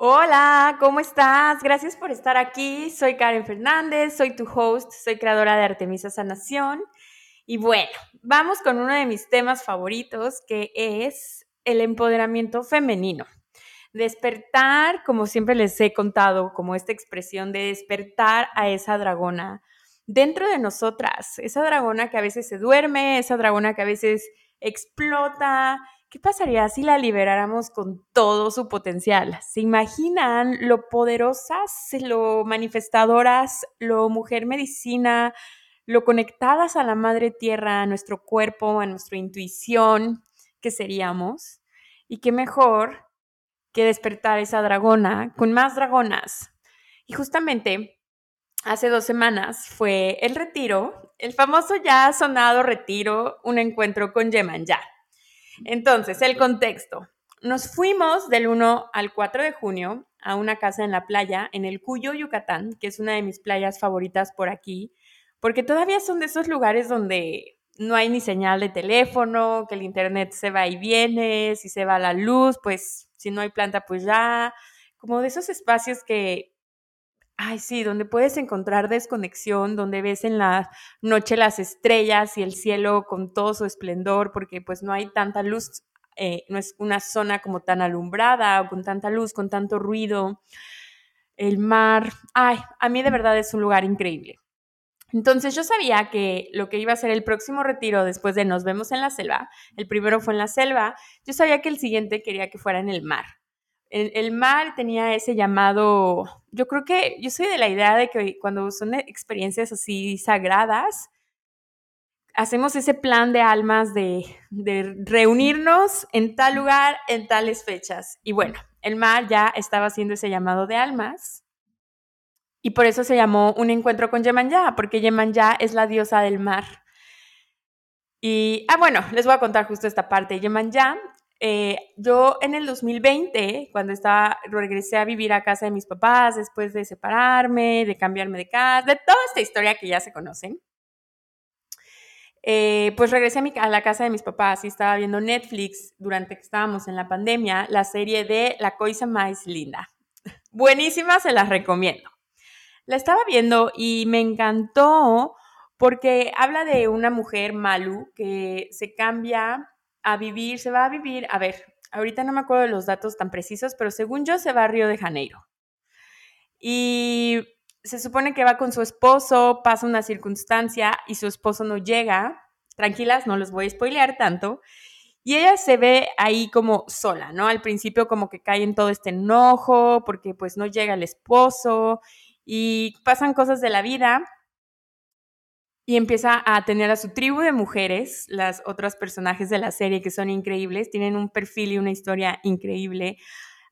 Hola, ¿cómo estás? Gracias por estar aquí. Soy Karen Fernández, soy tu host, soy creadora de Artemisa Sanación. Y bueno, vamos con uno de mis temas favoritos, que es el empoderamiento femenino. Despertar, como siempre les he contado, como esta expresión de despertar a esa dragona dentro de nosotras, esa dragona que a veces se duerme, esa dragona que a veces explota, ¿Qué pasaría si la liberáramos con todo su potencial? ¿Se imaginan lo poderosas, lo manifestadoras, lo mujer medicina, lo conectadas a la madre tierra, a nuestro cuerpo, a nuestra intuición que seríamos? Y qué mejor que despertar esa dragona con más dragonas. Y justamente hace dos semanas fue el retiro, el famoso ya sonado retiro, un encuentro con Yemanja. Entonces, el contexto. Nos fuimos del 1 al 4 de junio a una casa en la playa, en el Cuyo, Yucatán, que es una de mis playas favoritas por aquí, porque todavía son de esos lugares donde no hay ni señal de teléfono, que el internet se va y viene, si se va la luz, pues si no hay planta, pues ya, como de esos espacios que Ay, sí, donde puedes encontrar desconexión, donde ves en la noche las estrellas y el cielo con todo su esplendor, porque pues no hay tanta luz, eh, no es una zona como tan alumbrada o con tanta luz, con tanto ruido. El mar, ay, a mí de verdad es un lugar increíble. Entonces yo sabía que lo que iba a ser el próximo retiro después de Nos vemos en la selva, el primero fue en la selva, yo sabía que el siguiente quería que fuera en el mar el, mar tenía ese llamado, yo creo que yo soy de la idea de que cuando son experiencias así sagradas, hacemos ese plan de almas de, reunirnos en tal lugar, en tales fechas. Y bueno, el mar ya estaba haciendo ese llamado de almas. Y por eso se llamó un encuentro con Yemanja, porque Yemanja es la diosa del mar. Y, ah, bueno, les voy a contar justo esta parte. Yemanja eh, yo en el 2020, cuando estaba, regresé a vivir a casa de mis papás después de separarme, de cambiarme de casa, de toda esta historia que ya se conocen, eh, pues regresé a, la casa de mis papás y estaba viendo Netflix durante que estábamos en la pandemia, la serie de La Coisa Más Linda. Buenísima, se las recomiendo. La estaba viendo y me encantó porque habla de una mujer, Malu, que se cambia a vivir, se va a vivir, a ver, ahorita no me acuerdo de los datos tan precisos, pero según yo se va a Río de Janeiro. Y se supone que va con su esposo, pasa una circunstancia y su esposo no llega. Tranquilas, no les voy a spoilear tanto. Y ella se ve ahí como sola, ¿no? Al principio como que cae en todo este enojo porque pues no llega el esposo y pasan cosas de la vida y empieza a tener a su tribu de mujeres, las otras personajes de la serie que son increíbles, tienen un perfil y una historia increíble.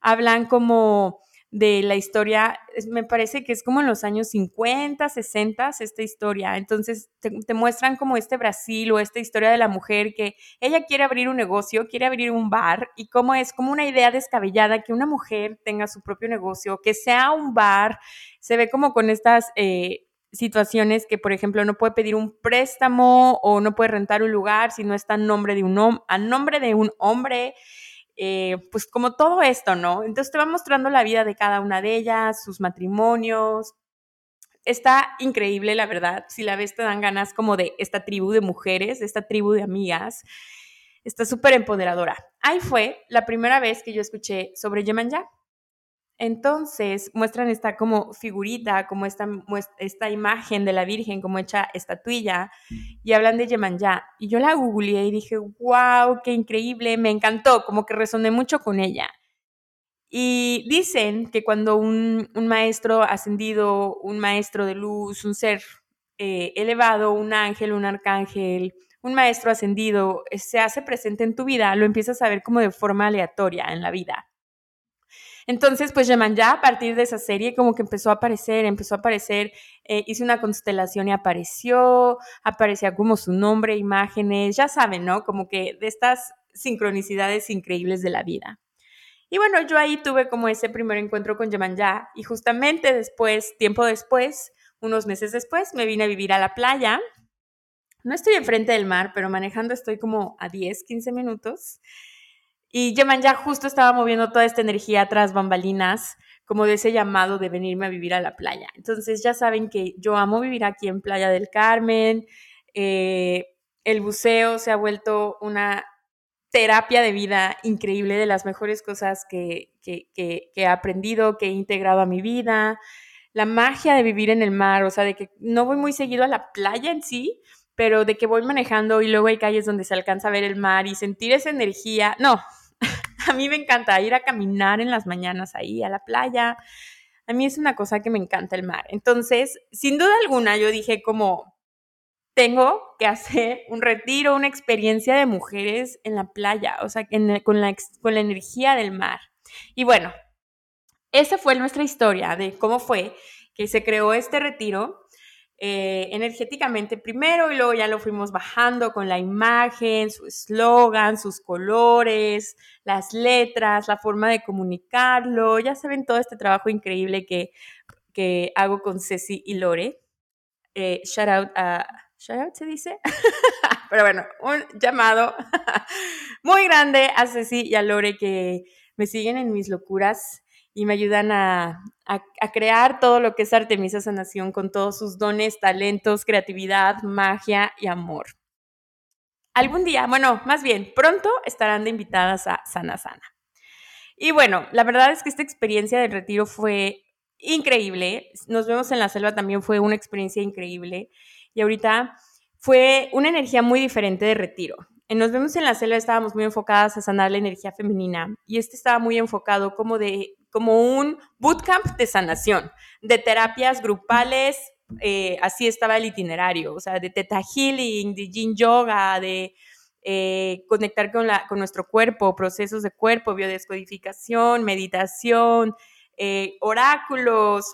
Hablan como de la historia, me parece que es como en los años 50, 60 esta historia. Entonces te, muestran como este Brasil o esta historia de la mujer que ella quiere abrir un negocio, quiere abrir un bar y cómo es como una idea descabellada que una mujer tenga su propio negocio, que sea un bar, se ve como con estas... Eh, situaciones que, por ejemplo, no puede pedir un préstamo o no puede rentar un lugar si no está a nombre de un, a nombre de un hombre. Eh, pues como todo esto, ¿no? Entonces te va mostrando la vida de cada una de ellas, sus matrimonios. Está increíble, la verdad. Si la ves, te dan ganas como de esta tribu de mujeres, de esta tribu de amigas. Está súper empoderadora. Ahí fue la primera vez que yo escuché sobre Yemanja. Entonces muestran esta como figurita, como esta, esta imagen de la Virgen, como hecha estatuilla, y hablan de Yemanja. Y yo la googleé y dije, wow, qué increíble, me encantó, como que resoné mucho con ella. Y dicen que cuando un, maestro ascendido, un maestro de luz, un ser eh, elevado, un ángel, un arcángel, un maestro ascendido eh, se hace presente en tu vida, lo empiezas a ver como de forma aleatoria en la vida. Entonces, pues ya a partir de esa serie como que empezó a aparecer, empezó a aparecer, eh, hice una constelación y apareció, aparecía como su nombre, imágenes, ya saben, ¿no? Como que de estas sincronicidades increíbles de la vida. Y bueno, yo ahí tuve como ese primer encuentro con Ya y justamente después, tiempo después, unos meses después, me vine a vivir a la playa. No estoy enfrente del mar, pero manejando estoy como a 10, 15 minutos. Y ya justo estaba moviendo toda esta energía tras bambalinas, como de ese llamado de venirme a vivir a la playa. Entonces ya saben que yo amo vivir aquí en Playa del Carmen. Eh, el buceo se ha vuelto una terapia de vida increíble, de las mejores cosas que, he aprendido, que he integrado a mi vida. La magia de vivir en el mar, o sea, de que no voy muy seguido a la playa en sí, pero de que voy manejando y luego hay calles donde se alcanza a ver el mar y sentir esa energía. No, a mí me encanta ir a caminar en las mañanas ahí a la playa. A mí es una cosa que me encanta el mar. Entonces, sin duda alguna, yo dije como, tengo que hacer un retiro, una experiencia de mujeres en la playa, o sea, con, la, con la energía del mar. Y bueno, esa fue nuestra historia de cómo fue que se creó este retiro eh, energéticamente primero y luego ya lo fuimos bajando con la imagen, su eslogan, sus colores, las letras, la forma de comunicarlo. Ya saben todo este trabajo increíble que, que hago con Ceci y Lore. Eh, shout out a shout se dice. Pero bueno, un llamado muy grande a Ceci y a Lore que me siguen en mis locuras y me ayudan a, crear todo lo que es Artemisa Sanación con todos sus dones, talentos, creatividad, magia y amor. Algún día, bueno, más bien, pronto estarán de invitadas a Sana Sana. Y bueno, la verdad es que esta experiencia del retiro fue increíble. Nos vemos en la selva también fue una experiencia increíble. Y ahorita fue una energía muy diferente de retiro. En Nos vemos en la selva estábamos muy enfocadas a sanar la energía femenina y este estaba muy enfocado como de como un bootcamp de sanación, de terapias grupales, eh, así estaba el itinerario, o sea, de teta healing, de yin yoga, de eh, conectar con, la, con nuestro cuerpo, procesos de cuerpo, biodescodificación, meditación, eh, oráculos,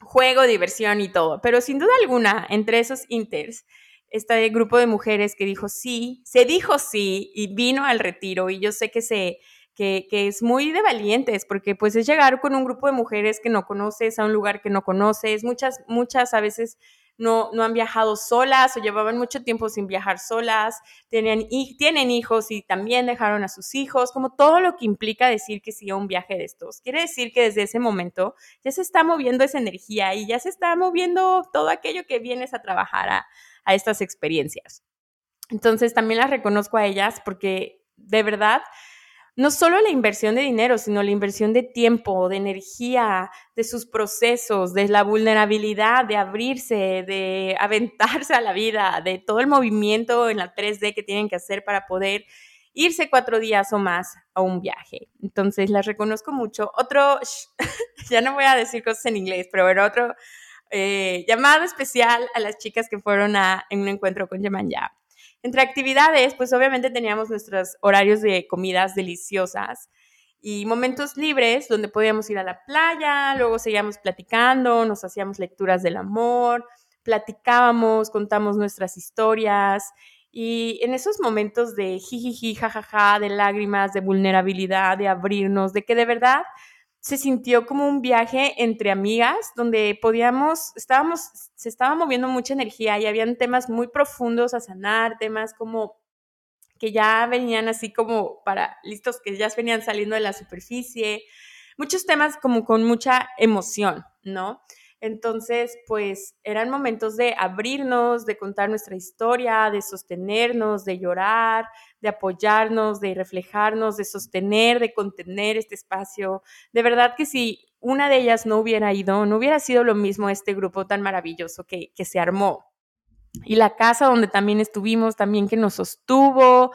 juego, diversión y todo. Pero sin duda alguna, entre esos inters, este grupo de mujeres que dijo sí, se dijo sí y vino al retiro y yo sé que se... Que, es muy de valientes, porque pues es llegar con un grupo de mujeres que no conoces a un lugar que no conoces, muchas, muchas a veces no, no han viajado solas o llevaban mucho tiempo sin viajar solas, tenían, tienen hijos y también dejaron a sus hijos, como todo lo que implica decir que sí a un viaje de estos. Quiere decir que desde ese momento ya se está moviendo esa energía y ya se está moviendo todo aquello que vienes a trabajar a, a estas experiencias. Entonces también las reconozco a ellas porque de verdad no solo la inversión de dinero, sino la inversión de tiempo, de energía, de sus procesos, de la vulnerabilidad, de abrirse, de aventarse a la vida, de todo el movimiento en la 3D que tienen que hacer para poder irse cuatro días o más a un viaje. Entonces, las reconozco mucho. Otro, ya no voy a decir cosas en inglés, pero bueno, otro eh, llamado especial a las chicas que fueron a, en un encuentro con Yamanya. Entre actividades, pues obviamente teníamos nuestros horarios de comidas deliciosas y momentos libres donde podíamos ir a la playa, luego seguíamos platicando, nos hacíamos lecturas del amor, platicábamos, contamos nuestras historias y en esos momentos de jijiji, jajaja, de lágrimas, de vulnerabilidad, de abrirnos, de que de verdad se sintió como un viaje entre amigas donde podíamos, estábamos, se estaba moviendo mucha energía y habían temas muy profundos a sanar, temas como que ya venían así como para listos, que ya venían saliendo de la superficie, muchos temas como con mucha emoción, ¿no? Entonces, pues eran momentos de abrirnos, de contar nuestra historia, de sostenernos, de llorar, de apoyarnos, de reflejarnos, de sostener, de contener este espacio. De verdad que si una de ellas no hubiera ido, no hubiera sido lo mismo este grupo tan maravilloso que, que se armó. Y la casa donde también estuvimos, también que nos sostuvo.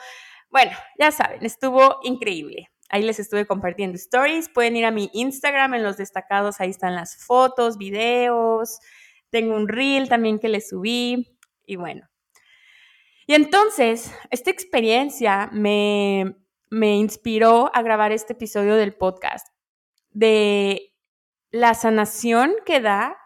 Bueno, ya saben, estuvo increíble. Ahí les estuve compartiendo stories. Pueden ir a mi Instagram en los destacados. Ahí están las fotos, videos. Tengo un reel también que les subí. Y bueno. Y entonces, esta experiencia me, me inspiró a grabar este episodio del podcast de la sanación que da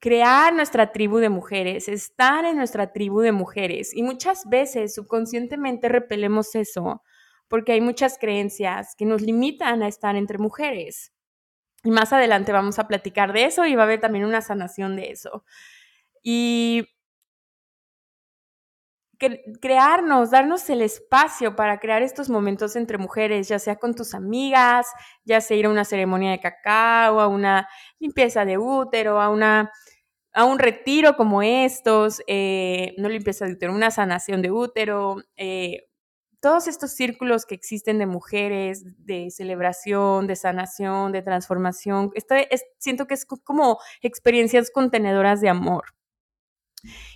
crear nuestra tribu de mujeres, estar en nuestra tribu de mujeres. Y muchas veces subconscientemente repelemos eso porque hay muchas creencias que nos limitan a estar entre mujeres. Y más adelante vamos a platicar de eso y va a haber también una sanación de eso. Y crearnos, darnos el espacio para crear estos momentos entre mujeres, ya sea con tus amigas, ya sea ir a una ceremonia de cacao, a una limpieza de útero, a, una, a un retiro como estos, eh, no limpieza de útero, una sanación de útero, eh, todos estos círculos que existen de mujeres, de celebración, de sanación, de transformación, esto es, siento que es como experiencias contenedoras de amor.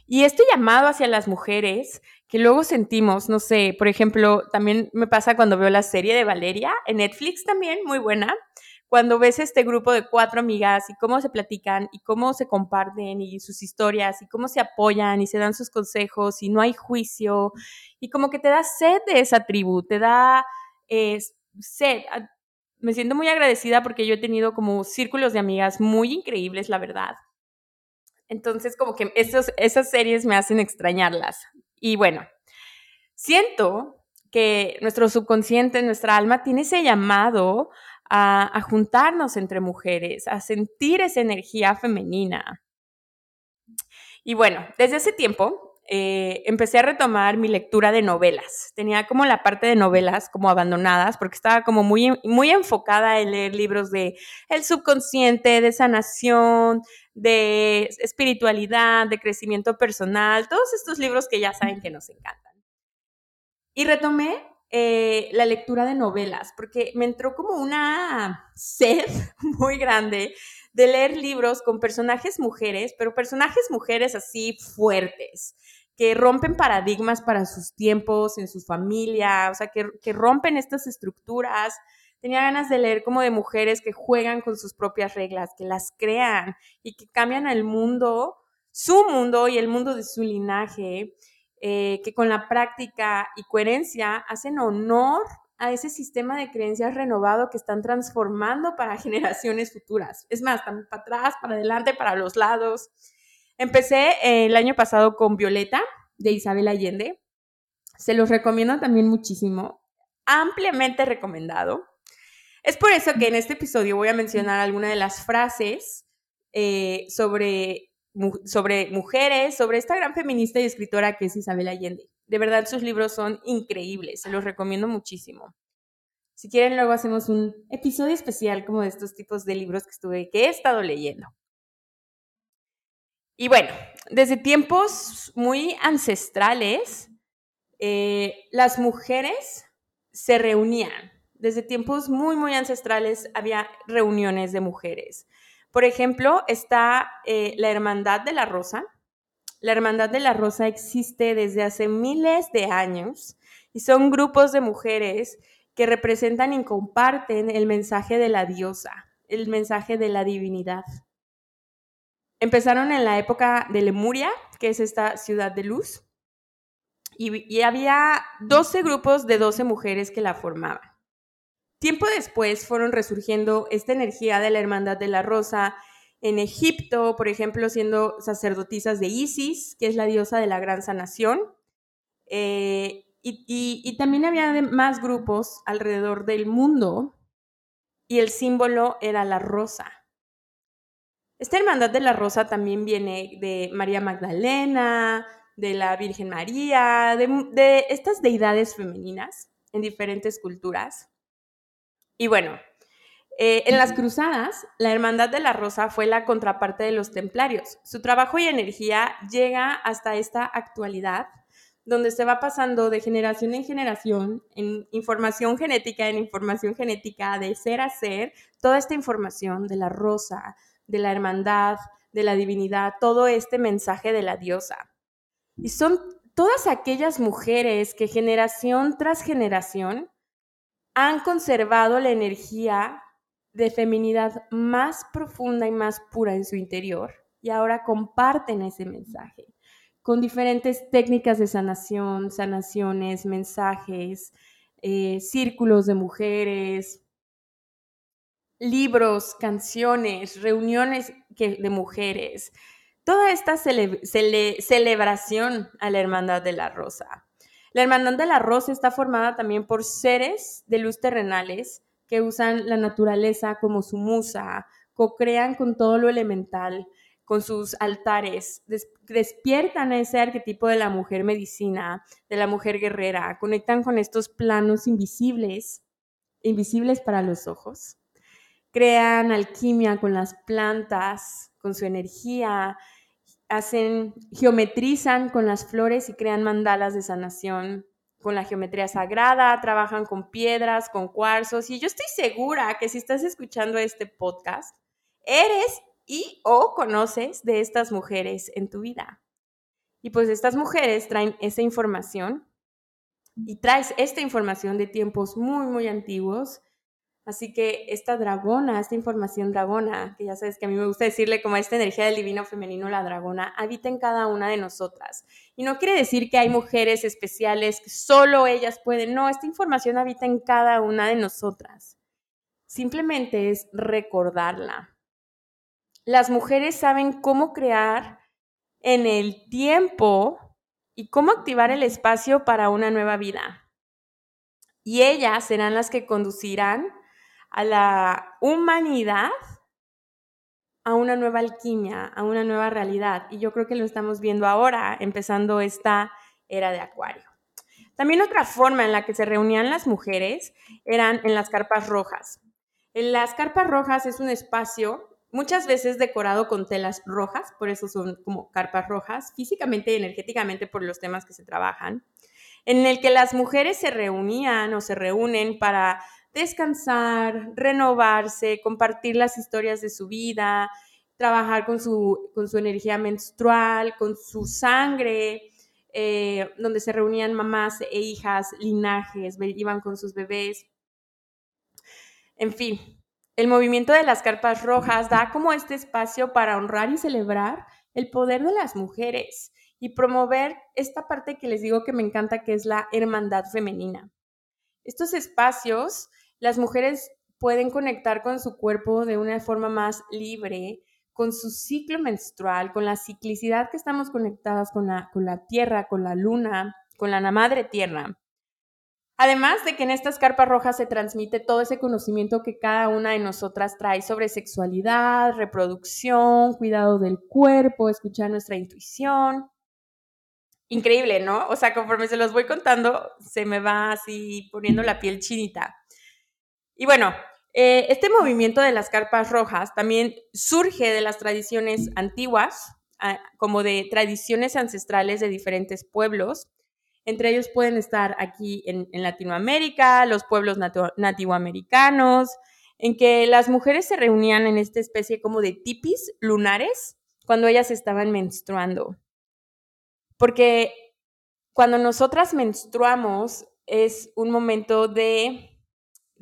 Y este llamado hacia las mujeres que luego sentimos, no sé, por ejemplo, también me pasa cuando veo la serie de Valeria en Netflix también, muy buena, cuando ves este grupo de cuatro amigas y cómo se platican y cómo se comparten y sus historias y cómo se apoyan y se dan sus consejos y no hay juicio y como que te da sed de esa tribu, te da eh, sed. Ah, me siento muy agradecida porque yo he tenido como círculos de amigas muy increíbles, la verdad. Entonces, como que esas series me hacen extrañarlas. Y bueno, siento que nuestro subconsciente, nuestra alma, tiene ese llamado a, juntarnos entre mujeres, a sentir esa energía femenina. Y bueno, desde ese tiempo eh, empecé a retomar mi lectura de novelas. Tenía como la parte de novelas como abandonadas porque estaba como muy, muy enfocada en leer libros de el subconsciente, de sanación, de espiritualidad, de crecimiento personal, todos estos libros que ya saben que nos encantan. Y retomé eh, la lectura de novelas porque me entró como una sed muy grande de leer libros con personajes mujeres, pero personajes mujeres así fuertes, que rompen paradigmas para sus tiempos, en su familia, o sea, que, que rompen estas estructuras. Tenía ganas de leer como de mujeres que juegan con sus propias reglas, que las crean y que cambian el mundo, su mundo y el mundo de su linaje, eh, que con la práctica y coherencia hacen honor a ese sistema de creencias renovado que están transformando para generaciones futuras. Es más, también para atrás, para adelante, para los lados. Empecé eh, el año pasado con Violeta de Isabel Allende. Se los recomiendo también muchísimo. Ampliamente recomendado. Es por eso que en este episodio voy a mencionar algunas de las frases eh, sobre, sobre mujeres, sobre esta gran feminista y escritora que es Isabel Allende. De verdad, sus libros son increíbles, se los recomiendo muchísimo. Si quieren, luego hacemos un episodio especial como de estos tipos de libros que estuve, que he estado leyendo. Y bueno, desde tiempos muy ancestrales, eh, las mujeres se reunían. Desde tiempos muy, muy ancestrales había reuniones de mujeres. Por ejemplo, está eh, la Hermandad de la Rosa, la Hermandad de la Rosa existe desde hace miles de años y son grupos de mujeres que representan y comparten el mensaje de la diosa, el mensaje de la divinidad. Empezaron en la época de Lemuria, que es esta ciudad de luz, y, y había 12 grupos de 12 mujeres que la formaban. Tiempo después fueron resurgiendo esta energía de la Hermandad de la Rosa en Egipto, por ejemplo, siendo sacerdotisas de Isis, que es la diosa de la gran sanación. Eh, y, también había más grupos alrededor del mundo y el símbolo era la rosa. Esta hermandad de la rosa también viene de María Magdalena, de la Virgen María, de estas deidades femeninas en diferentes culturas. Y bueno, eh, en las cruzadas, la Hermandad de la Rosa fue la contraparte de los templarios. Su trabajo y energía llega hasta esta actualidad, donde se va pasando de generación en generación, en información genética en información genética, de ser a ser, toda esta información de la rosa, de la hermandad, de la divinidad, todo este mensaje de la diosa. Y son todas aquellas mujeres que generación tras generación han conservado la energía de feminidad más profunda y más pura en su interior y ahora comparten ese mensaje. con diferentes técnicas de sanación, sanaciones, mensajes, eh, círculos de mujeres, libros, canciones, reuniones de mujeres, toda esta celebración a la Hermandad de la Rosa. La Hermandad de la Rosa está formada también por seres de luz terrenales que usan la naturaleza como su musa, co-crean con todo lo elemental, con sus altares, despiertan ese arquetipo de la mujer medicina, de la mujer guerrera, conectan con estos planos invisibles, invisibles para los ojos crean alquimia con las plantas, con su energía, hacen, geometrizan con las flores y crean mandalas de sanación con la geometría sagrada, trabajan con piedras, con cuarzos y yo estoy segura que si estás escuchando este podcast, eres y o conoces de estas mujeres en tu vida. Y pues estas mujeres traen esa información y traes esta información de tiempos muy, muy antiguos Así que esta dragona, esta información dragona, que ya sabes que a mí me gusta decirle como esta energía del divino femenino, la dragona, habita en cada una de nosotras. Y no quiere decir que hay mujeres especiales que solo ellas pueden, no, esta información habita en cada una de nosotras. Simplemente es recordarla. Las mujeres saben cómo crear en el tiempo y cómo activar el espacio para una nueva vida. Y ellas serán las que conducirán a la humanidad a una nueva alquimia, a una nueva realidad. Y yo creo que lo estamos viendo ahora, empezando esta era de Acuario. También otra forma en la que se reunían las mujeres eran en las carpas rojas. En las carpas rojas es un espacio muchas veces decorado con telas rojas, por eso son como carpas rojas, físicamente y energéticamente por los temas que se trabajan, en el que las mujeres se reunían o se reúnen para descansar, renovarse, compartir las historias de su vida, trabajar con su, con su energía menstrual, con su sangre, eh, donde se reunían mamás e hijas, linajes, iban con sus bebés. En fin, el movimiento de las carpas rojas da como este espacio para honrar y celebrar el poder de las mujeres y promover esta parte que les digo que me encanta, que es la hermandad femenina. Estos espacios las mujeres pueden conectar con su cuerpo de una forma más libre, con su ciclo menstrual, con la ciclicidad que estamos conectadas con la, con la tierra, con la luna, con la madre tierra. Además de que en estas carpas rojas se transmite todo ese conocimiento que cada una de nosotras trae sobre sexualidad, reproducción, cuidado del cuerpo, escuchar nuestra intuición. Increíble, ¿no? O sea, conforme se los voy contando, se me va así poniendo la piel chinita. Y bueno, eh, este movimiento de las carpas rojas también surge de las tradiciones antiguas, ah, como de tradiciones ancestrales de diferentes pueblos. Entre ellos pueden estar aquí en, Latinoamérica, los pueblos nativoamericanos, en que las mujeres se reunían en esta especie como de tipis lunares cuando ellas estaban menstruando. Porque cuando nosotras menstruamos es un momento de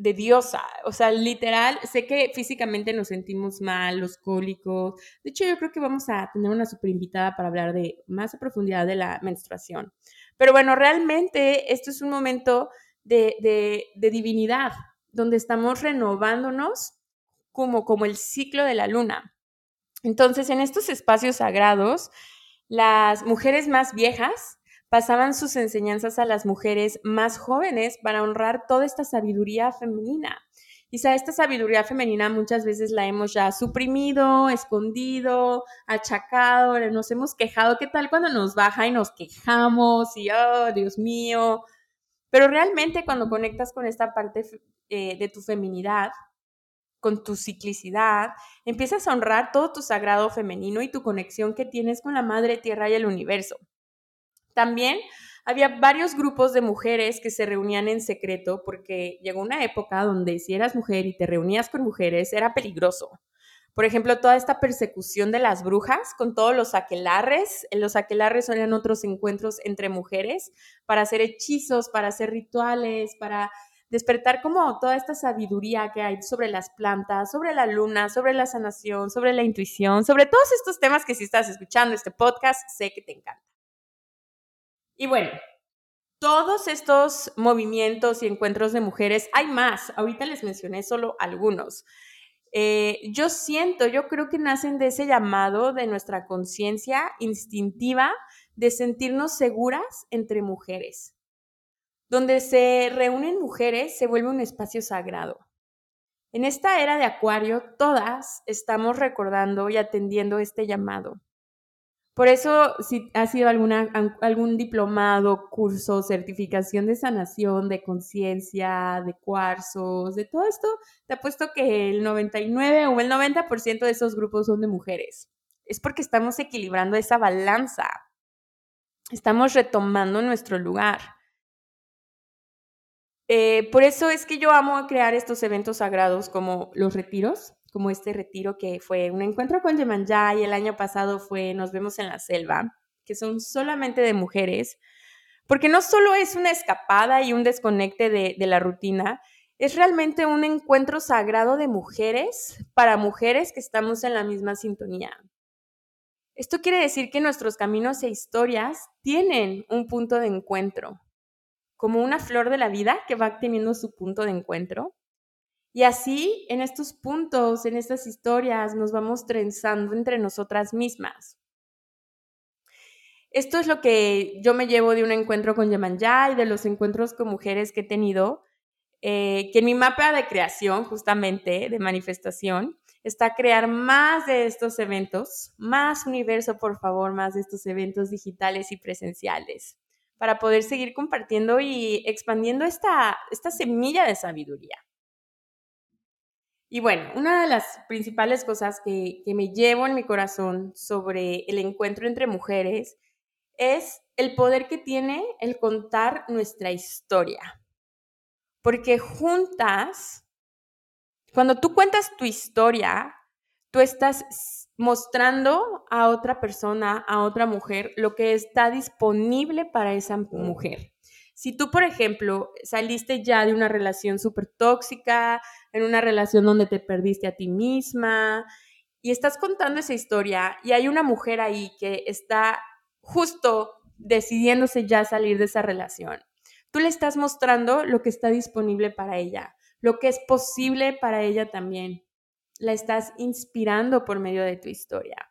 de diosa, o sea, literal, sé que físicamente nos sentimos mal, los cólicos. De hecho, yo creo que vamos a tener una super invitada para hablar de más a profundidad de la menstruación. Pero bueno, realmente esto es un momento de, de, divinidad, donde estamos renovándonos como, como el ciclo de la luna. Entonces, en estos espacios sagrados, las mujeres más viejas pasaban sus enseñanzas a las mujeres más jóvenes para honrar toda esta sabiduría femenina. Quizá esta sabiduría femenina muchas veces la hemos ya suprimido, escondido, achacado, nos hemos quejado. ¿Qué tal cuando nos baja y nos quejamos y, oh, Dios mío? Pero realmente cuando conectas con esta parte eh, de tu feminidad, con tu ciclicidad, empiezas a honrar todo tu sagrado femenino y tu conexión que tienes con la Madre Tierra y el universo. También había varios grupos de mujeres que se reunían en secreto porque llegó una época donde si eras mujer y te reunías con mujeres era peligroso. Por ejemplo, toda esta persecución de las brujas con todos los aquelarres. Los aquelarres eran otros encuentros entre mujeres para hacer hechizos, para hacer rituales, para despertar como toda esta sabiduría que hay sobre las plantas, sobre la luna, sobre la sanación, sobre la intuición, sobre todos estos temas que si estás escuchando este podcast, sé que te encantan. Y bueno, todos estos movimientos y encuentros de mujeres, hay más, ahorita les mencioné solo algunos. Eh, yo siento, yo creo que nacen de ese llamado de nuestra conciencia instintiva de sentirnos seguras entre mujeres. Donde se reúnen mujeres se vuelve un espacio sagrado. En esta era de Acuario, todas estamos recordando y atendiendo este llamado. Por eso, si ha sido alguna, algún diplomado, curso, certificación de sanación, de conciencia, de cuarzos, de todo esto, te apuesto que el 99 o el 90% de esos grupos son de mujeres. Es porque estamos equilibrando esa balanza. Estamos retomando nuestro lugar. Eh, por eso es que yo amo crear estos eventos sagrados como los retiros, como este retiro que fue un encuentro con Yemanjá y el año pasado fue Nos vemos en la selva, que son solamente de mujeres, porque no solo es una escapada y un desconecte de, de la rutina, es realmente un encuentro sagrado de mujeres para mujeres que estamos en la misma sintonía. Esto quiere decir que nuestros caminos e historias tienen un punto de encuentro, como una flor de la vida que va teniendo su punto de encuentro. Y así, en estos puntos, en estas historias, nos vamos trenzando entre nosotras mismas. Esto es lo que yo me llevo de un encuentro con Yemanja y de los encuentros con mujeres que he tenido, eh, que en mi mapa de creación, justamente, de manifestación, está crear más de estos eventos, más universo, por favor, más de estos eventos digitales y presenciales, para poder seguir compartiendo y expandiendo esta, esta semilla de sabiduría. Y bueno, una de las principales cosas que, me llevo en mi corazón sobre el encuentro entre mujeres es el poder que tiene el contar nuestra historia. Porque juntas, cuando tú cuentas tu historia, tú estás mostrando a otra persona, a otra mujer, lo que está disponible para esa mujer. Si tú, por ejemplo, saliste ya de una relación súper tóxica, en una relación donde te perdiste a ti misma y estás contando esa historia y hay una mujer ahí que está justo decidiéndose ya salir de esa relación, tú le estás mostrando lo que está disponible para ella, lo que es posible para ella también. La estás inspirando por medio de tu historia.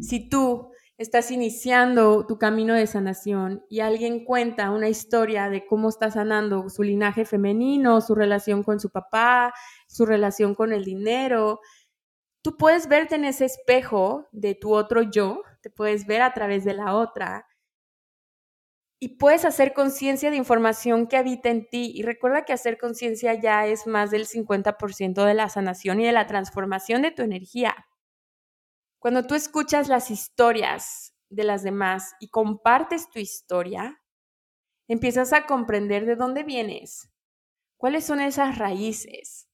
Si tú estás iniciando tu camino de sanación y alguien cuenta una historia de cómo está sanando su linaje femenino, su relación con su papá, su relación con el dinero, tú puedes verte en ese espejo de tu otro yo, te puedes ver a través de la otra y puedes hacer conciencia de información que habita en ti. Y recuerda que hacer conciencia ya es más del 50% de la sanación y de la transformación de tu energía. Cuando tú escuchas las historias de las demás y compartes tu historia, empiezas a comprender de dónde vienes, cuáles son esas raíces.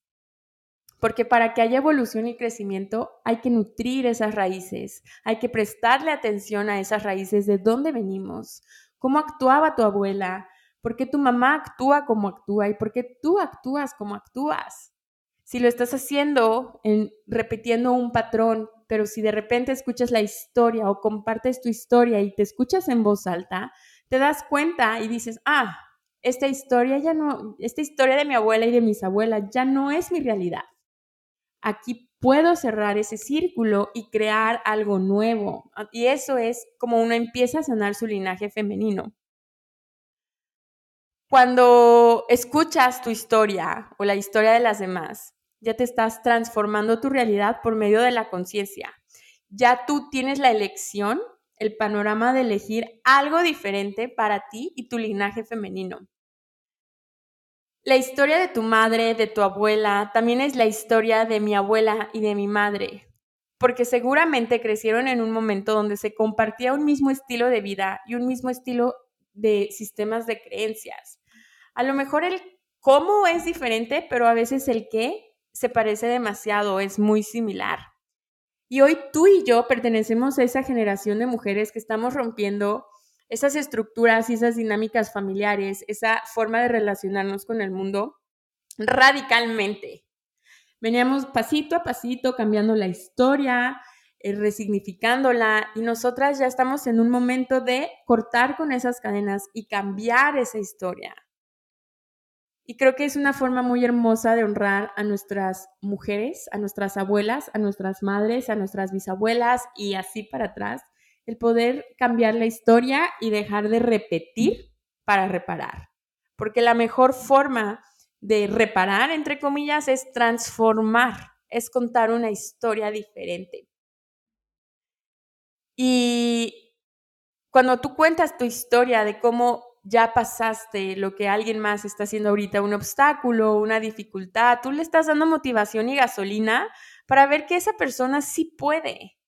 Porque para que haya evolución y crecimiento hay que nutrir esas raíces, hay que prestarle atención a esas raíces de dónde venimos, cómo actuaba tu abuela, por qué tu mamá actúa como actúa y por qué tú actúas como actúas. Si lo estás haciendo en, repitiendo un patrón pero si de repente escuchas la historia o compartes tu historia y te escuchas en voz alta, te das cuenta y dices, ah, esta historia ya no, esta historia de mi abuela y de mis abuelas ya no es mi realidad. Aquí puedo cerrar ese círculo y crear algo nuevo. Y eso es como uno empieza a sanar su linaje femenino. Cuando escuchas tu historia o la historia de las demás, ya te estás transformando tu realidad por medio de la conciencia. Ya tú tienes la elección, el panorama de elegir algo diferente para ti y tu linaje femenino. La historia de tu madre, de tu abuela, también es la historia de mi abuela y de mi madre, porque seguramente crecieron en un momento donde se compartía un mismo estilo de vida y un mismo estilo de sistemas de creencias. A lo mejor el cómo es diferente, pero a veces el qué se parece demasiado, es muy similar. Y hoy tú y yo pertenecemos a esa generación de mujeres que estamos rompiendo esas estructuras y esas dinámicas familiares, esa forma de relacionarnos con el mundo radicalmente. Veníamos pasito a pasito cambiando la historia, eh, resignificándola y nosotras ya estamos en un momento de cortar con esas cadenas y cambiar esa historia. Y creo que es una forma muy hermosa de honrar a nuestras mujeres, a nuestras abuelas, a nuestras madres, a nuestras bisabuelas y así para atrás, el poder cambiar la historia y dejar de repetir para reparar. Porque la mejor forma de reparar, entre comillas, es transformar, es contar una historia diferente. Y cuando tú cuentas tu historia de cómo ya pasaste lo que alguien más está haciendo ahorita, un obstáculo, una dificultad, tú le estás dando motivación y gasolina para ver que esa persona sí puede,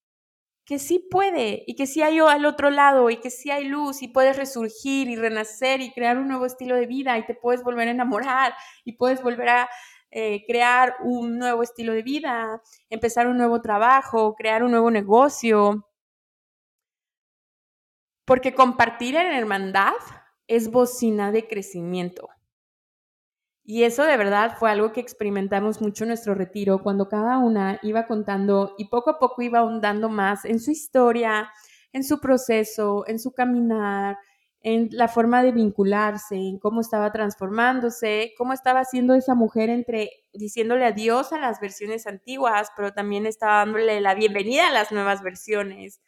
que sí puede y que sí hay al otro lado y que sí hay luz y puedes resurgir y renacer y crear un nuevo estilo de vida y te puedes volver a enamorar y puedes volver a eh, crear un nuevo estilo de vida, empezar un nuevo trabajo, crear un nuevo negocio. Porque compartir en hermandad es bocina de crecimiento. Y eso de verdad fue algo que experimentamos mucho en nuestro retiro, cuando cada una iba contando y poco a poco iba ahondando más en su historia, en su proceso, en su caminar, en la forma de vincularse, en cómo estaba transformándose, cómo estaba siendo esa mujer entre diciéndole adiós a las versiones antiguas, pero también estaba dándole la bienvenida a las nuevas versiones.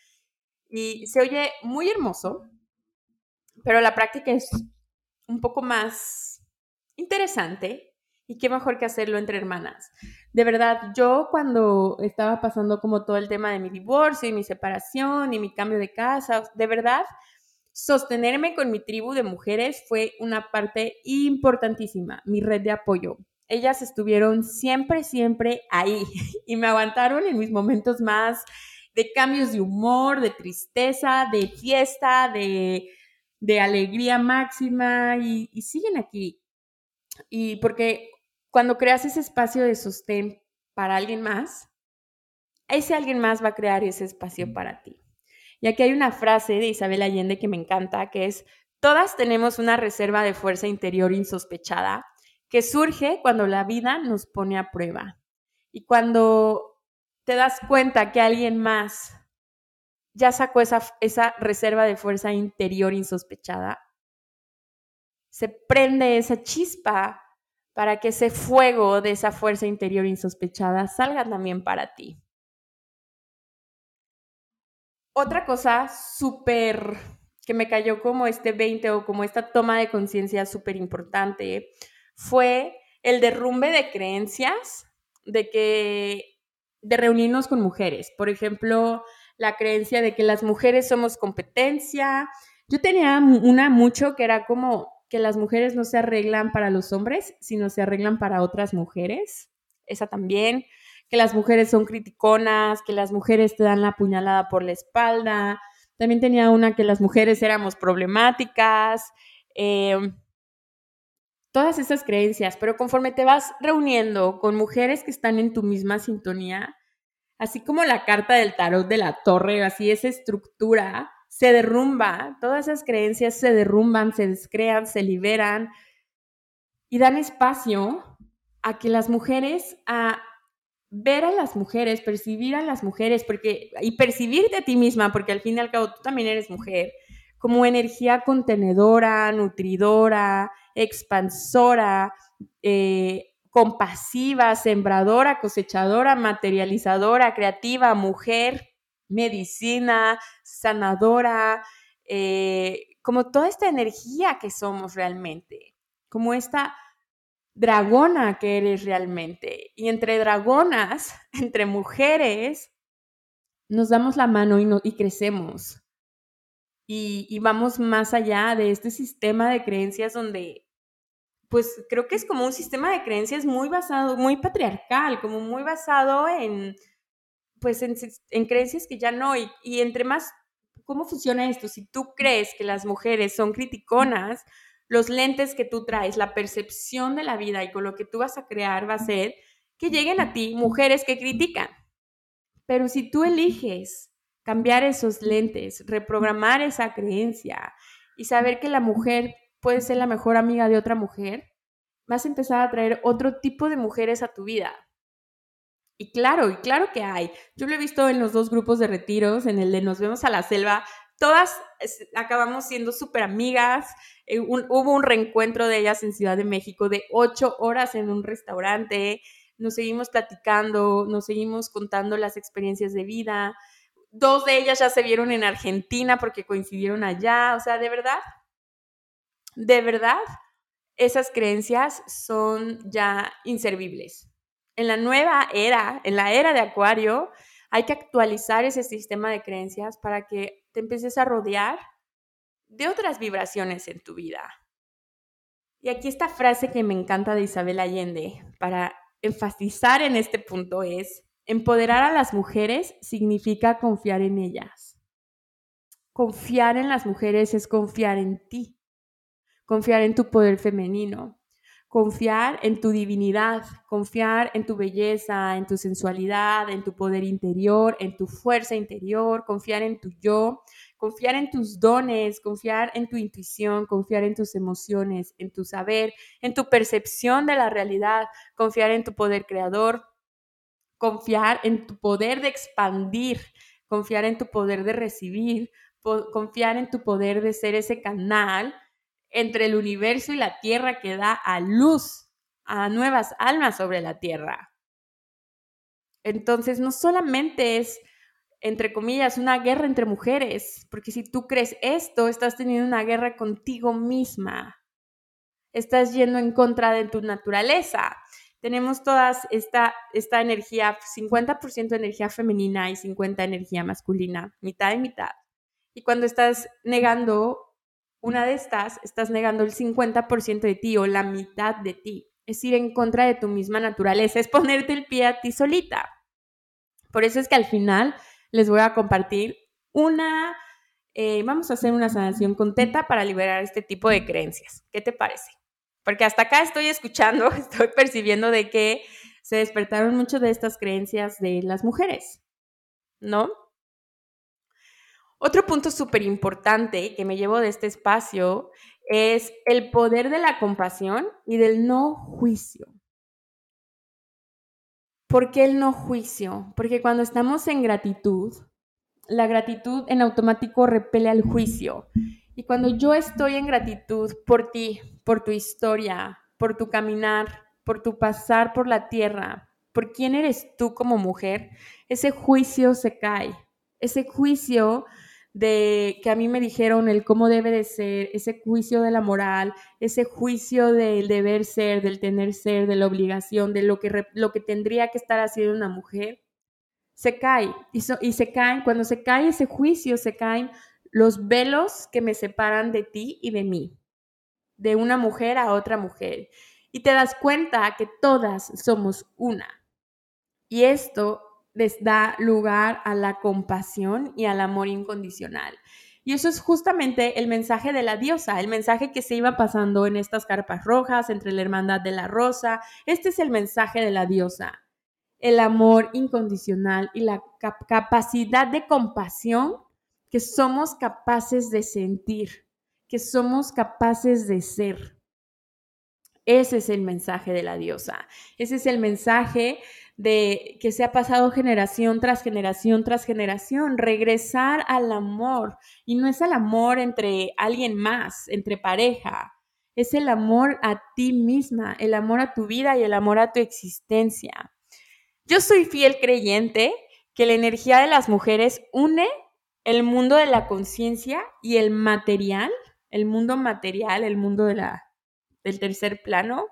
Y se oye muy hermoso, pero la práctica es un poco más interesante y qué mejor que hacerlo entre hermanas. De verdad, yo cuando estaba pasando como todo el tema de mi divorcio y mi separación y mi cambio de casa, de verdad, sostenerme con mi tribu de mujeres fue una parte importantísima, mi red de apoyo. Ellas estuvieron siempre, siempre ahí y me aguantaron en mis momentos más de cambios de humor, de tristeza, de fiesta, de de alegría máxima y, siguen aquí. Y porque cuando creas ese espacio de sostén para alguien más, ese alguien más va a crear ese espacio para ti. Y aquí hay una frase de Isabel Allende que me encanta, que es, todas tenemos una reserva de fuerza interior insospechada que surge cuando la vida nos pone a prueba. Y cuando te das cuenta que alguien más ya sacó esa, esa reserva de fuerza interior insospechada, se prende esa chispa para que ese fuego de esa fuerza interior insospechada salga también para ti. Otra cosa súper que me cayó como este 20 o como esta toma de conciencia súper importante fue el derrumbe de creencias de que de reunirnos con mujeres. Por ejemplo, la creencia de que las mujeres somos competencia. Yo tenía una mucho que era como que las mujeres no se arreglan para los hombres, sino se arreglan para otras mujeres. Esa también. Que las mujeres son criticonas, que las mujeres te dan la puñalada por la espalda. También tenía una que las mujeres éramos problemáticas. Em, todas esas creencias, pero conforme te vas reuniendo con mujeres que están en tu misma sintonía, así como la carta del tarot de la torre, así esa estructura se derrumba, todas esas creencias se derrumban, se descrean, se liberan y dan espacio a que las mujeres, a ver a las mujeres, percibir a las mujeres, porque, y percibirte a ti misma, porque al fin y al cabo tú también eres mujer, como energía contenedora, nutridora, expansora, eh, compasiva, sembradora, cosechadora, materializadora, creativa, mujer, medicina, sanadora, eh, como toda esta energía que somos realmente, como esta dragona que eres realmente. Y entre dragonas, entre mujeres, nos damos la mano y, y crecemos. Y vamos más allá de este sistema de creencias donde pues creo que es como un sistema de creencias muy basado, muy patriarcal, como muy basado en, pues en, creencias que ya no, y, y, entre más, ¿cómo funciona esto? Si tú crees que las mujeres son criticonas, los lentes que tú traes, la percepción de la vida y con lo que tú vas a crear va a ser que lleguen a ti mujeres que critican. Pero si tú eliges cambiar esos lentes, reprogramar esa creencia y saber que la mujer puedes ser la mejor amiga de otra mujer, vas a empezar a traer otro tipo de mujeres a tu vida. Y claro, y claro que hay. Yo lo he visto en los dos grupos de retiros, en el de Nos vemos a la selva, todas acabamos siendo súper amigas. Eh, hubo un reencuentro de ellas en Ciudad de México de ocho horas en un restaurante. Nos seguimos platicando, nos seguimos contando las experiencias de vida. Dos de ellas ya se vieron en Argentina porque coincidieron allá. O sea, de verdad, de verdad, esas creencias son ya inservibles. En la nueva era, en la era de Acuario, hay que actualizar ese sistema de creencias para que te empieces a rodear de otras vibraciones en tu vida. Y aquí esta frase que me encanta de Isabel Allende para enfatizar en este punto es, empoderar a las mujeres significa confiar en ellas. Confiar en las mujeres es confiar en ti, confiar en tu poder femenino, confiar en tu divinidad, confiar en tu belleza, en tu sensualidad, en tu poder interior, en tu fuerza interior, confiar en tu yo, confiar en tus dones, confiar en tu intuición, confiar en tus emociones, en tu saber, en tu percepción de la realidad, confiar en tu poder creador, confiar en tu poder de expandir, confiar en tu poder de recibir, confiar en tu poder de ser ese canal entre el universo y la tierra que da a luz a nuevas almas sobre la tierra. Entonces, no solamente es, entre comillas, una guerra entre mujeres, porque si tú crees esto, estás teniendo una guerra contigo misma. Estás yendo en contra de tu naturaleza. Tenemos todas esta, esta energía, 50% energía femenina y 50% energía masculina, mitad y mitad. Y cuando estás negando una de estas, estás negando el 50% de ti o la mitad de ti. Es ir en contra de tu misma naturaleza, es ponerte el pie a ti solita. Por eso es que al final les voy a compartir una, eh, vamos a hacer una sanación con teta para liberar este tipo de creencias. ¿Qué te parece? Porque hasta acá estoy escuchando, estoy percibiendo de que se despertaron mucho de estas creencias de las mujeres, ¿no? Otro punto súper importante que me llevo de este espacio es el poder de la compasión y del no juicio. ¿Por qué el no juicio? Porque cuando estamos en gratitud, la gratitud en automático repele al juicio. Y cuando yo estoy en gratitud por ti, por tu historia, por tu caminar, por tu pasar por la tierra, por quién eres tú como mujer, ese juicio se cae. Ese juicio de que a mí me dijeron el cómo debe de ser, ese juicio de la moral, ese juicio del deber ser, del tener ser, de la obligación, de lo que, lo que tendría que estar haciendo una mujer, se cae. Y, y se caen, cuando se cae ese juicio, se caen los velos que me separan de ti y de mí, de una mujer a otra mujer. Y te das cuenta que todas somos una. Y esto les da lugar a la compasión y al amor incondicional. Y eso es justamente el mensaje de la diosa, el mensaje que se iba pasando en estas carpas rojas entre la hermandad de la rosa. Este es el mensaje de la diosa, el amor incondicional y la capacidad de compasión que somos capaces de sentir, que somos capaces de ser. Ese es el mensaje de la diosa. Ese es el mensaje de que se ha pasado generación tras generación tras generación, regresar al amor. Y no es el amor entre alguien más, entre pareja, es el amor a ti misma, el amor a tu vida y el amor a tu existencia. Yo soy fiel creyente que la energía de las mujeres une el mundo de la conciencia y el material, el mundo material, el mundo de la, del tercer plano,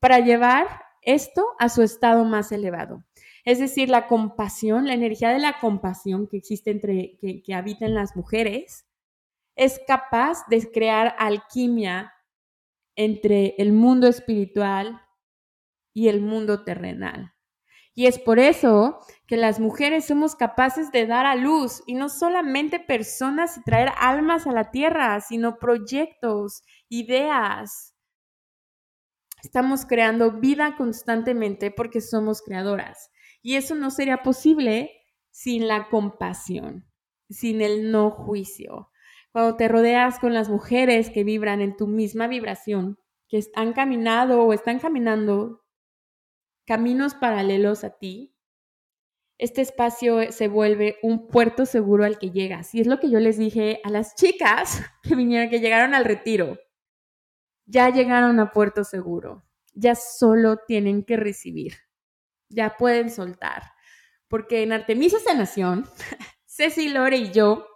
para llevar esto a su estado más elevado. Es decir, la compasión, la energía de la compasión que existe entre, que, que habita en las mujeres, es capaz de crear alquimia entre el mundo espiritual y el mundo terrenal. Y es por eso que las mujeres somos capaces de dar a luz y no solamente personas y traer almas a la tierra, sino proyectos, ideas, Estamos creando vida constantemente porque somos creadoras. Y eso no sería posible sin la compasión, sin el no juicio. Cuando te rodeas con las mujeres que vibran en tu misma vibración, que han caminado o están caminando caminos paralelos a ti, este espacio se vuelve un puerto seguro al que llegas. Y es lo que yo les dije a las chicas que vinieron, que llegaron al retiro. Ya llegaron a puerto seguro. Ya solo tienen que recibir. Ya pueden soltar. Porque en Artemisa Sanación, Ceci Lore y yo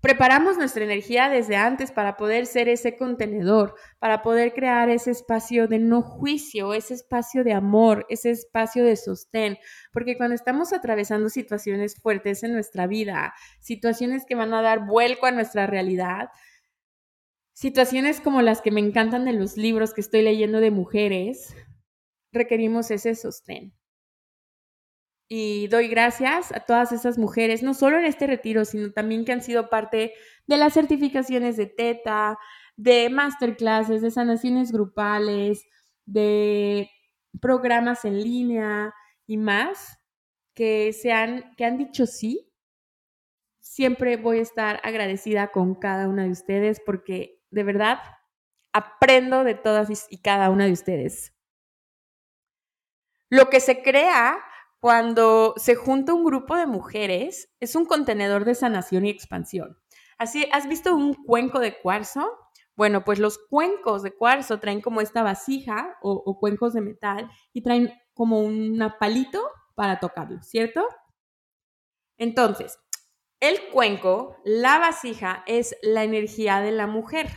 Preparamos nuestra energía desde antes para poder ser ese contenedor, para poder crear ese espacio de no juicio, ese espacio de amor, ese espacio de sostén, porque cuando estamos atravesando situaciones fuertes en nuestra vida, situaciones que van a dar vuelco a nuestra realidad, situaciones como las que me encantan de los libros que estoy leyendo de mujeres, requerimos ese sostén y doy gracias a todas esas mujeres, no solo en este retiro, sino también que han sido parte de las certificaciones de TETA, de masterclasses, de sanaciones grupales, de programas en línea y más, que, se han, que han dicho sí. Siempre voy a estar agradecida con cada una de ustedes porque de verdad aprendo de todas y cada una de ustedes. Lo que se crea cuando se junta un grupo de mujeres, es un contenedor de sanación y expansión. Así, ¿has visto un cuenco de cuarzo? Bueno, pues los cuencos de cuarzo traen como esta vasija o, cuencos de metal y traen como un palito para tocarlo, ¿cierto? Entonces, el cuenco, la vasija, es la energía de la mujer.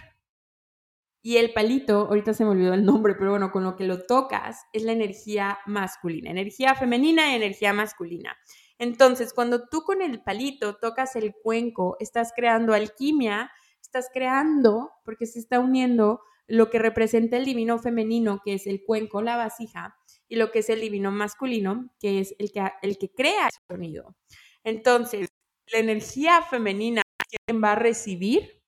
Y el palito, ahorita se me olvidó el nombre, pero bueno, con lo que lo tocas es la energía masculina, energía femenina energía masculina. Entonces, cuando tú con el palito tocas el cuenco, estás creando alquimia, estás creando, porque se está uniendo lo que representa el divino femenino, que es el cuenco, la vasija, y lo que es el divino masculino, que es el que, el que crea el sonido. Entonces, la energía femenina, ¿quién va a recibir?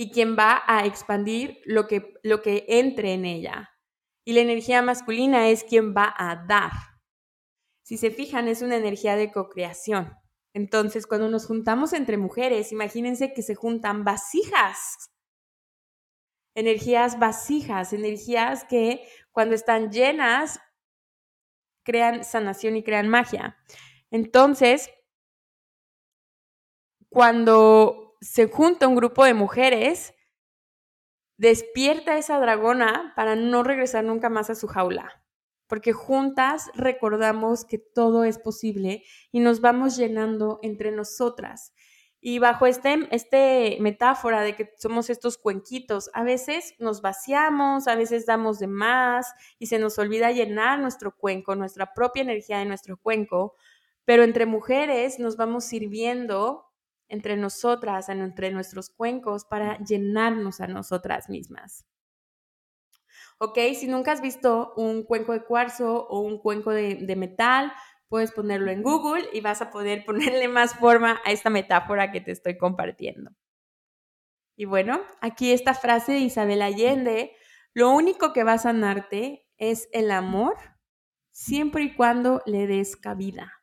y quien va a expandir lo que, lo que entre en ella. Y la energía masculina es quien va a dar. Si se fijan, es una energía de cocreación. Entonces, cuando nos juntamos entre mujeres, imagínense que se juntan vasijas. Energías vasijas, energías que cuando están llenas crean sanación y crean magia. Entonces, cuando se junta un grupo de mujeres, despierta esa dragona para no regresar nunca más a su jaula. Porque juntas recordamos que todo es posible y nos vamos llenando entre nosotras. Y bajo este, este metáfora de que somos estos cuenquitos, a veces nos vaciamos, a veces damos de más y se nos olvida llenar nuestro cuenco, nuestra propia energía de nuestro cuenco, pero entre mujeres nos vamos sirviendo entre nosotras, entre nuestros cuencos, para llenarnos a nosotras mismas. ¿Ok? Si nunca has visto un cuenco de cuarzo o un cuenco de, de metal, puedes ponerlo en Google y vas a poder ponerle más forma a esta metáfora que te estoy compartiendo. Y bueno, aquí esta frase de Isabel Allende, lo único que va a sanarte es el amor siempre y cuando le des cabida.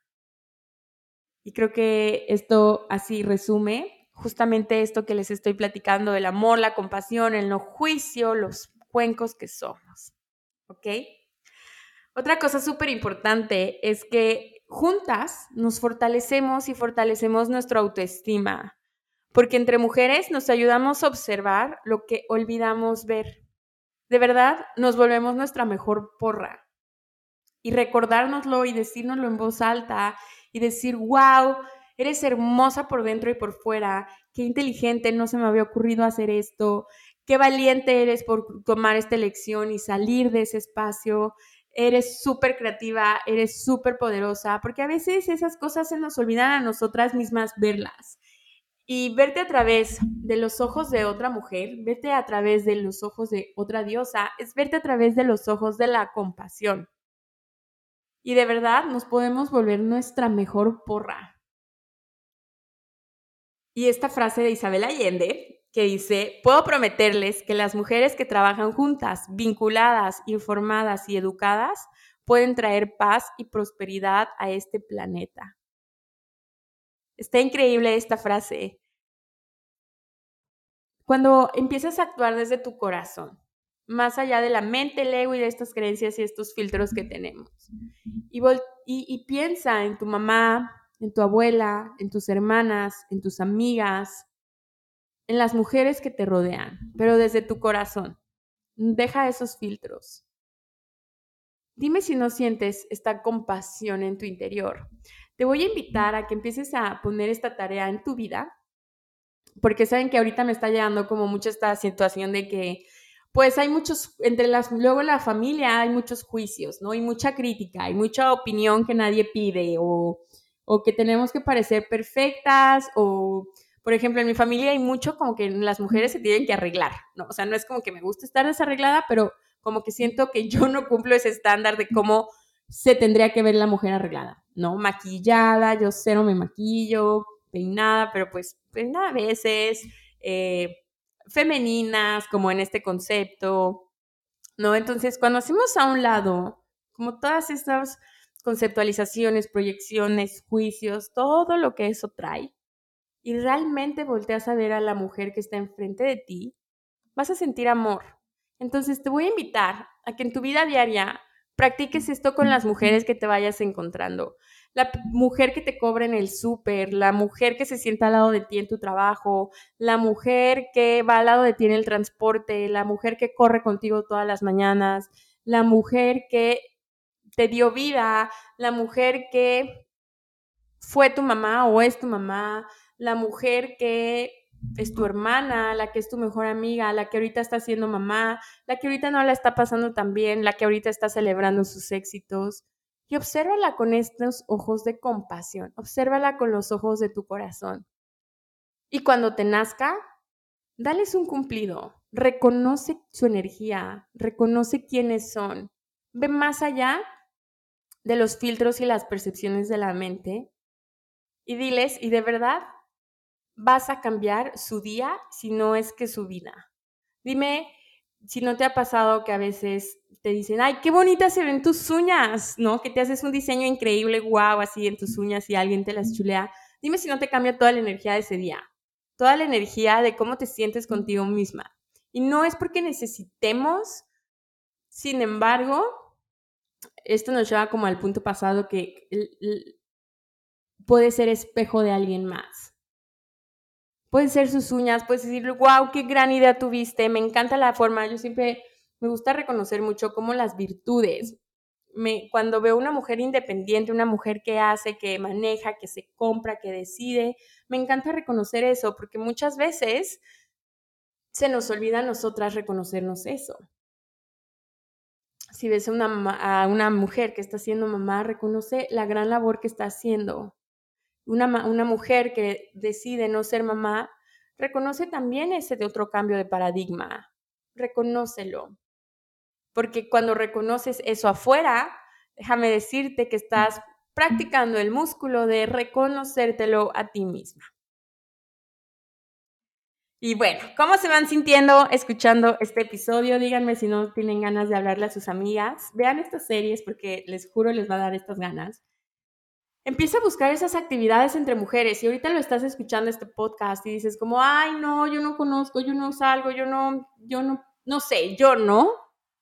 Y creo que esto así resume justamente esto que les estoy platicando del amor, la compasión, el no juicio, los cuencos que somos. ¿Ok? Otra cosa súper importante es que juntas nos fortalecemos y fortalecemos nuestra autoestima, porque entre mujeres nos ayudamos a observar lo que olvidamos ver. De verdad, nos volvemos nuestra mejor porra. Y recordárnoslo y decírnoslo en voz alta y decir, wow, eres hermosa por dentro y por fuera, qué inteligente, no se me había ocurrido hacer esto, qué valiente eres por tomar esta elección y salir de ese espacio, eres súper creativa, eres súper poderosa, porque a veces esas cosas se nos olvidan a nosotras mismas verlas. Y verte a través de los ojos de otra mujer, verte a través de los ojos de otra diosa, es verte a través de los ojos de la compasión y de verdad nos podemos volver nuestra mejor porra. Y esta frase de Isabel Allende que dice, puedo prometerles que las mujeres que trabajan juntas, vinculadas, informadas y educadas, pueden traer paz y prosperidad a este planeta. Está increíble esta frase. Cuando empiezas a actuar desde tu corazón, más allá de la mente, el ego y de estas creencias y estos filtros que tenemos. Y, piensa en tu mamá, en tu abuela, en tus hermanas, en tus amigas, en las mujeres que te rodean, pero desde tu corazón. Deja esos filtros. Dime si no sientes esta compasión en tu interior. Te voy a invitar a que empieces a poner esta tarea en tu vida, porque saben que ahorita me está llegando como mucho esta situación de que pues hay muchos, entre las, luego la familia hay muchos juicios, ¿no? Hay mucha crítica, hay mucha opinión que nadie pide o, o que tenemos que parecer perfectas o, por ejemplo, en mi familia hay mucho como que las mujeres se tienen que arreglar, ¿no? O sea, no es como que me gusta estar desarreglada, pero como que siento que yo no cumplo ese estándar de cómo se tendría que ver la mujer arreglada, ¿no? Maquillada, yo cero me maquillo, peinada, pero pues peinada a veces, eh, femeninas, como en este concepto, ¿no? Entonces, cuando hacemos a un lado, como todas estas conceptualizaciones, proyecciones, juicios, todo lo que eso trae, y realmente volteas a ver a la mujer que está enfrente de ti, vas a sentir amor. Entonces, te voy a invitar a que en tu vida diaria practiques esto con las mujeres que te vayas encontrando. La mujer que te cobra en el súper, la mujer que se sienta al lado de ti en tu trabajo, la mujer que va al lado de ti en el transporte, la mujer que corre contigo todas las mañanas, la mujer que te dio vida, la mujer que fue tu mamá o es tu mamá, la mujer que es tu hermana, la que es tu mejor amiga, la que ahorita está siendo mamá, la que ahorita no la está pasando tan bien, la que ahorita está celebrando sus éxitos y obsérvala con estos ojos de compasión, obsérvala con los ojos de tu corazón. Y cuando te nazca, dales un cumplido, reconoce su energía, reconoce quiénes son, ve más allá de los filtros y las percepciones de la mente y diles, y de verdad vas a cambiar su día si no es que su vida. Dime si no te ha pasado que a veces te dicen, ay, qué bonitas se ven tus uñas, ¿no? Que te haces un diseño increíble, guau, así en tus uñas y alguien te las chulea. Dime si no te cambia toda la energía de ese día, toda la energía de cómo te sientes contigo misma. Y no es porque necesitemos, sin embargo, esto nos lleva como al punto pasado que puede ser espejo de alguien más. Puede ser sus uñas, puedes decir, wow, qué gran idea tuviste, me encanta la forma. Yo siempre me gusta reconocer mucho como las virtudes. Me, cuando veo una mujer independiente, una mujer que hace, que maneja, que se compra, que decide, me encanta reconocer eso, porque muchas veces se nos olvida a nosotras reconocernos eso. Si ves a una, a una mujer que está siendo mamá, reconoce la gran labor que está haciendo. Una, una mujer que decide no ser mamá, reconoce también ese otro cambio de paradigma. Reconócelo porque cuando reconoces eso afuera, déjame decirte que estás practicando el músculo de reconocértelo a ti misma. Y bueno, ¿cómo se van sintiendo escuchando este episodio? Díganme si no tienen ganas de hablarle a sus amigas. Vean estas series porque les juro les va a dar estas ganas. Empieza a buscar esas actividades entre mujeres y ahorita lo estás escuchando este podcast y dices como, ay, no, yo no conozco, yo no salgo, yo no, yo no, no sé, yo no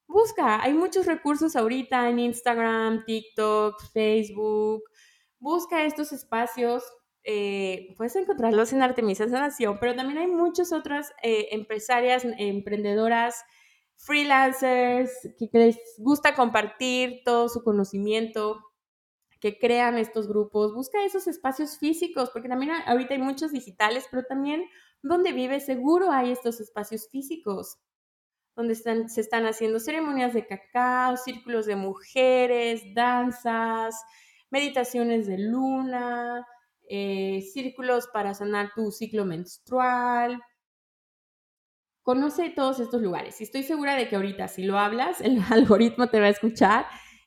busca, hay muchos recursos ahorita en Instagram, TikTok, Facebook. Busca estos espacios. Eh, puedes encontrarlos en Artemisa Sanación, pero también hay muchas otras eh, empresarias, emprendedoras, freelancers que les gusta compartir todo su conocimiento, que crean estos grupos. Busca esos espacios físicos, porque también ahorita hay muchos digitales, pero también donde vives seguro hay estos espacios físicos donde están, se están haciendo ceremonias de cacao, círculos de mujeres, danzas, meditaciones de luna, eh, círculos para sanar tu ciclo menstrual. Conoce todos estos lugares y estoy segura de que ahorita si lo hablas, el algoritmo te va a escuchar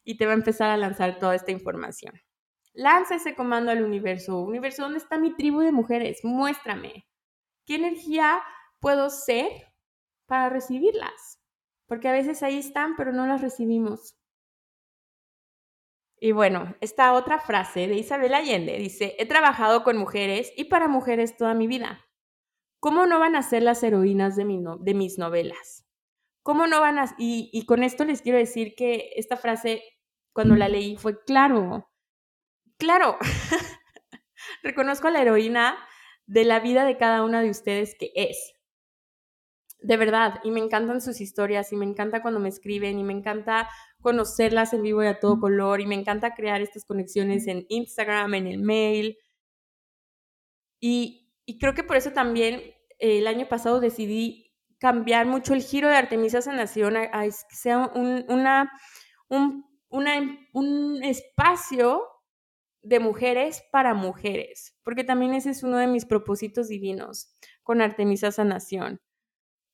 y te va a empezar a lanzar toda esta información. Lanza ese comando al universo. Universo, ¿dónde está mi tribu de mujeres? Muéstrame. ¿Qué energía puedo ser para recibirlas, porque a veces ahí están, pero no las recibimos. Y bueno, esta otra frase de Isabel Allende dice, he trabajado con mujeres y para mujeres toda mi vida. ¿Cómo no van a ser las heroínas de, mis novelas? ¿Cómo no van a...? Y con esto les quiero decir que esta frase, cuando la leí, fue claro, claro, reconozco a la heroína de la vida de cada una de ustedes que es. De verdad, y me encantan sus historias, y me encanta cuando me escriben, y me encanta conocerlas en vivo y a todo color, y me encanta crear estas conexiones en Instagram, en el mail. Y, y creo que por eso también eh, el año pasado decidí cambiar mucho el giro de Artemisa Sanación a, a que sea un, una, un, una, un espacio de mujeres para mujeres, porque también ese es uno de mis propósitos divinos con Artemisa Sanación.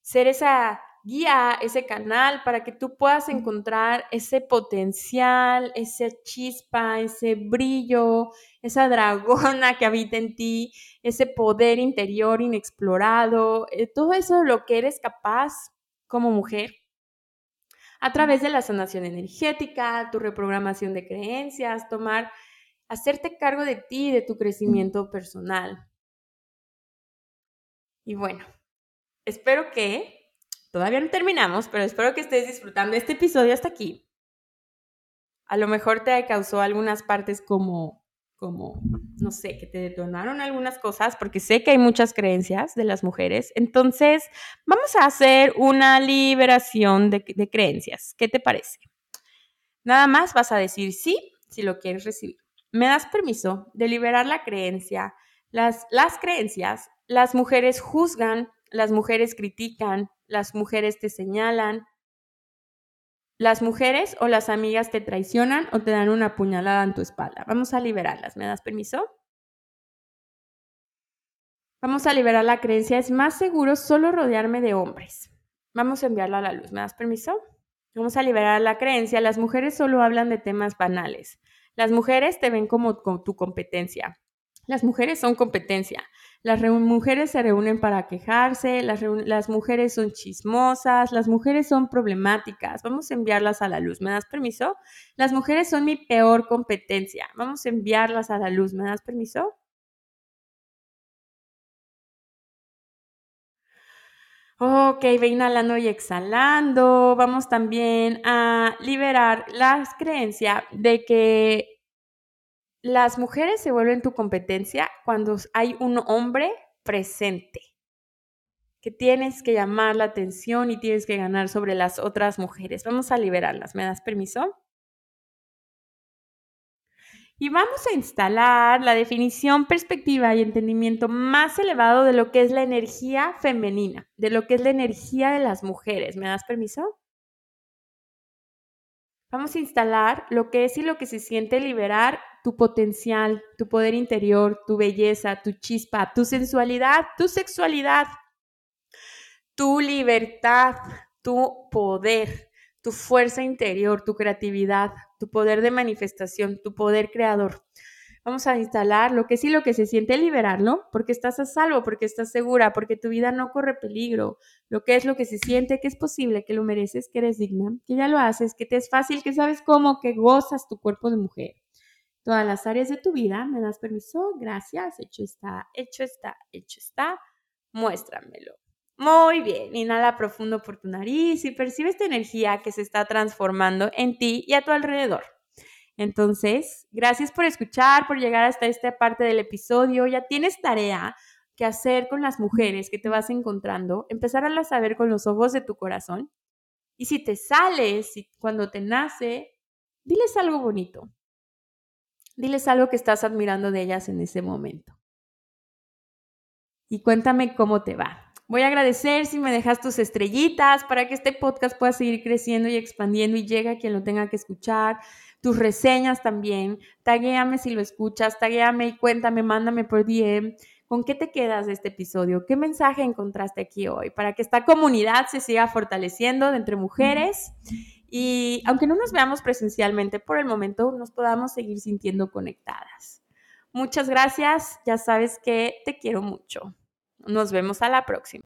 Ser esa guía, ese canal para que tú puedas encontrar ese potencial, esa chispa, ese brillo, esa dragona que habita en ti, ese poder interior inexplorado, eh, todo eso de lo que eres capaz como mujer a través de la sanación energética, tu reprogramación de creencias, tomar hacerte cargo de ti de tu crecimiento personal. Y bueno, espero que, todavía no terminamos, pero espero que estés disfrutando este episodio hasta aquí. A lo mejor te causó algunas partes como, como, no sé, que te detonaron algunas cosas, porque sé que hay muchas creencias de las mujeres. Entonces, vamos a hacer una liberación de, creencias. ¿Qué te parece? Nada más vas a decir sí si lo quieres recibir me das permiso de liberar la creencia. Las, las creencias, las mujeres juzgan, las mujeres critican, las mujeres te señalan, las mujeres o las amigas te traicionan o te dan una puñalada en tu espalda. Vamos a liberarlas. ¿Me das permiso? Vamos a liberar la creencia. Es más seguro solo rodearme de hombres. Vamos a enviarla a la luz. ¿Me das permiso? Vamos a liberar la creencia. Las mujeres solo hablan de temas banales. Las mujeres te ven como, tu competencia. Las mujeres son competencia. Las mujeres se reúnen para quejarse, las, mujeres son chismosas, las mujeres son problemáticas. Vamos a enviarlas a la luz. ¿Me das permiso? Las mujeres son mi peor competencia. Vamos a enviarlas a la luz. ¿Me das permiso? Ok, ve inhalando y exhalando. Vamos también a liberar la creencia de que las mujeres se vuelven tu competencia cuando hay un hombre presente, que tienes que llamar la atención y tienes que ganar sobre las otras mujeres. Vamos a liberarlas. ¿Me das permiso? Y vamos a instalar la definición, perspectiva y entendimiento más elevado de lo que es la energía femenina, de lo que es la energía de las mujeres. ¿Me das permiso? Vamos a instalar lo que es y lo que se siente liberar tu potencial, tu poder interior, tu belleza, tu chispa, tu sensualidad, tu sexualidad, tu libertad, tu poder, tu fuerza interior, tu creatividad, tu poder de manifestación, tu poder creador. Vamos a instalar lo que sí, lo que se siente, liberarlo, porque estás a salvo, porque estás segura, porque tu vida no corre peligro. Lo que es lo que se siente, que es posible, que lo mereces, que eres digna, que ya lo haces, que te es fácil, que sabes cómo, que gozas tu cuerpo de mujer. Todas las áreas de tu vida, ¿me das permiso? Gracias, hecho está, hecho está, hecho está. Muéstramelo. Muy bien, inhala profundo por tu nariz y percibe esta energía que se está transformando en ti y a tu alrededor. Entonces, gracias por escuchar, por llegar hasta esta parte del episodio. Ya tienes tarea que hacer con las mujeres que te vas encontrando, empezar a saber con los ojos de tu corazón. Y si te sales, si cuando te nace, diles algo bonito. Diles algo que estás admirando de ellas en ese momento. Y cuéntame cómo te va. Voy a agradecer si me dejas tus estrellitas para que este podcast pueda seguir creciendo y expandiendo y llegue a quien lo tenga que escuchar. Tus reseñas también. Taguéame si lo escuchas, taguéame y cuéntame, mándame por DM. ¿Con qué te quedas de este episodio? ¿Qué mensaje encontraste aquí hoy? Para que esta comunidad se siga fortaleciendo entre mujeres y aunque no nos veamos presencialmente por el momento, nos podamos seguir sintiendo conectadas. Muchas gracias, ya sabes que te quiero mucho. Nos vemos a la próxima.